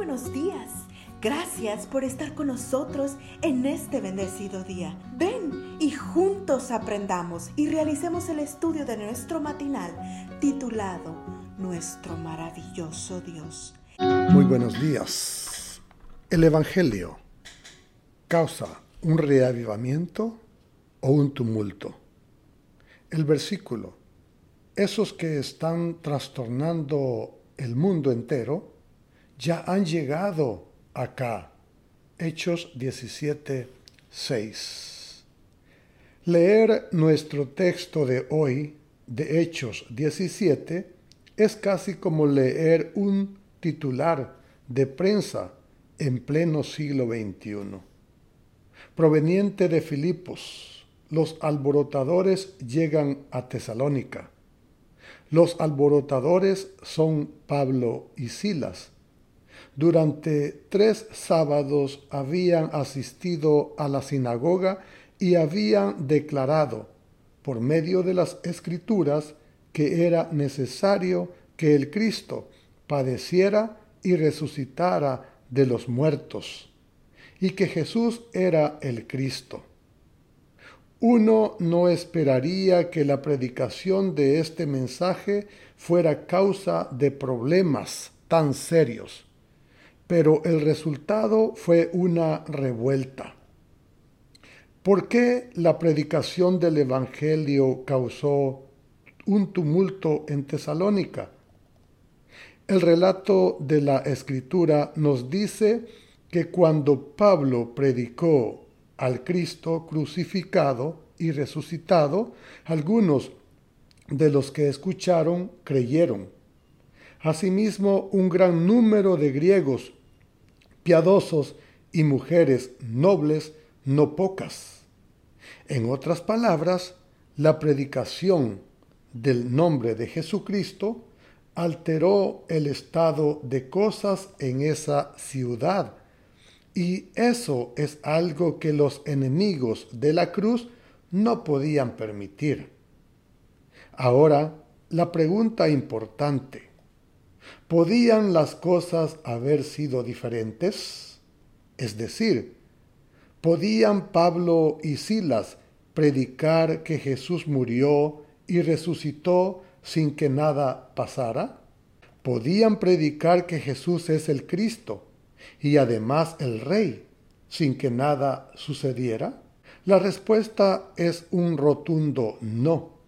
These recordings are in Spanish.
buenos días. Gracias por estar con nosotros en este bendecido día. Ven y juntos aprendamos y realicemos el estudio de nuestro matinal titulado Nuestro maravilloso Dios. Muy buenos días. El Evangelio causa un reavivamiento o un tumulto. El versículo, esos que están trastornando el mundo entero, ya han llegado acá. Hechos 17, 6. Leer nuestro texto de hoy, de Hechos 17, es casi como leer un titular de prensa en pleno siglo XXI. Proveniente de Filipos, los alborotadores llegan a Tesalónica. Los alborotadores son Pablo y Silas, durante tres sábados habían asistido a la sinagoga y habían declarado, por medio de las escrituras, que era necesario que el Cristo padeciera y resucitara de los muertos, y que Jesús era el Cristo. Uno no esperaría que la predicación de este mensaje fuera causa de problemas tan serios pero el resultado fue una revuelta. ¿Por qué la predicación del Evangelio causó un tumulto en Tesalónica? El relato de la Escritura nos dice que cuando Pablo predicó al Cristo crucificado y resucitado, algunos de los que escucharon creyeron. Asimismo, un gran número de griegos y mujeres nobles no pocas. En otras palabras, la predicación del nombre de Jesucristo alteró el estado de cosas en esa ciudad. Y eso es algo que los enemigos de la cruz no podían permitir. Ahora, la pregunta importante. ¿Podían las cosas haber sido diferentes? Es decir, ¿podían Pablo y Silas predicar que Jesús murió y resucitó sin que nada pasara? ¿Podían predicar que Jesús es el Cristo y además el Rey sin que nada sucediera? La respuesta es un rotundo no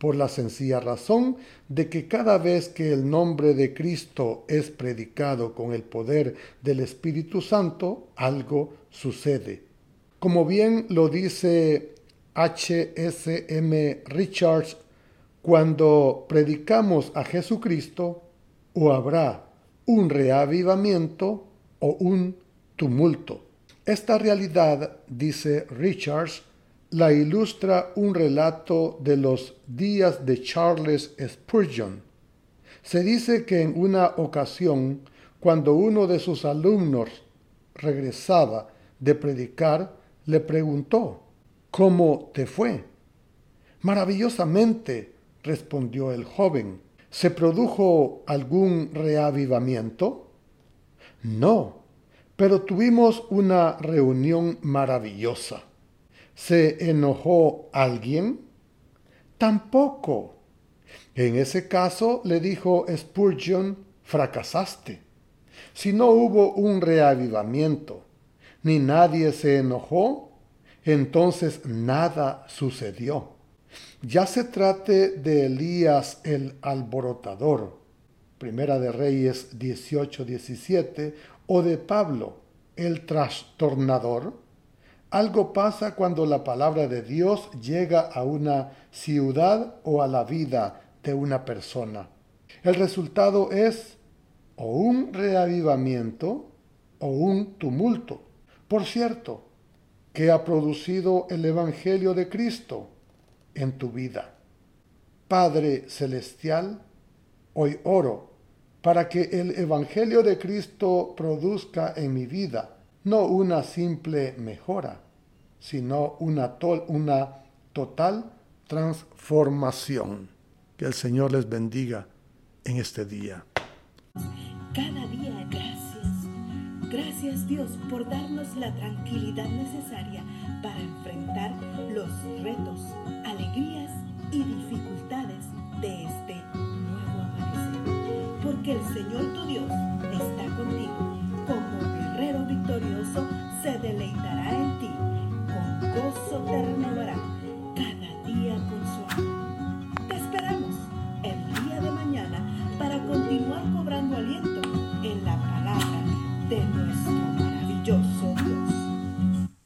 por la sencilla razón de que cada vez que el nombre de Cristo es predicado con el poder del Espíritu Santo, algo sucede. Como bien lo dice H.S.M. Richards, cuando predicamos a Jesucristo, o habrá un reavivamiento o un tumulto. Esta realidad, dice Richards, la ilustra un relato de los días de Charles Spurgeon. Se dice que en una ocasión, cuando uno de sus alumnos regresaba de predicar, le preguntó, ¿Cómo te fue? Maravillosamente, respondió el joven. ¿Se produjo algún reavivamiento? No, pero tuvimos una reunión maravillosa. ¿Se enojó alguien? Tampoco. En ese caso le dijo Spurgeon, fracasaste. Si no hubo un reavivamiento, ni nadie se enojó, entonces nada sucedió. Ya se trate de Elías el alborotador, Primera de Reyes 18-17, o de Pablo el trastornador, algo pasa cuando la palabra de Dios llega a una ciudad o a la vida de una persona. El resultado es o un reavivamiento o un tumulto. Por cierto, ¿qué ha producido el Evangelio de Cristo en tu vida? Padre Celestial, hoy oro para que el Evangelio de Cristo produzca en mi vida no una simple mejora, sino una, to una total transformación. Que el Señor les bendiga en este día. Cada día gracias. Gracias Dios por darnos la tranquilidad necesaria para enfrentar los retos, alegrías y dificultades de este nuevo amanecer. Porque el Señor tu Dios está contigo como victorioso se deleitará en ti, con gozo te renovará.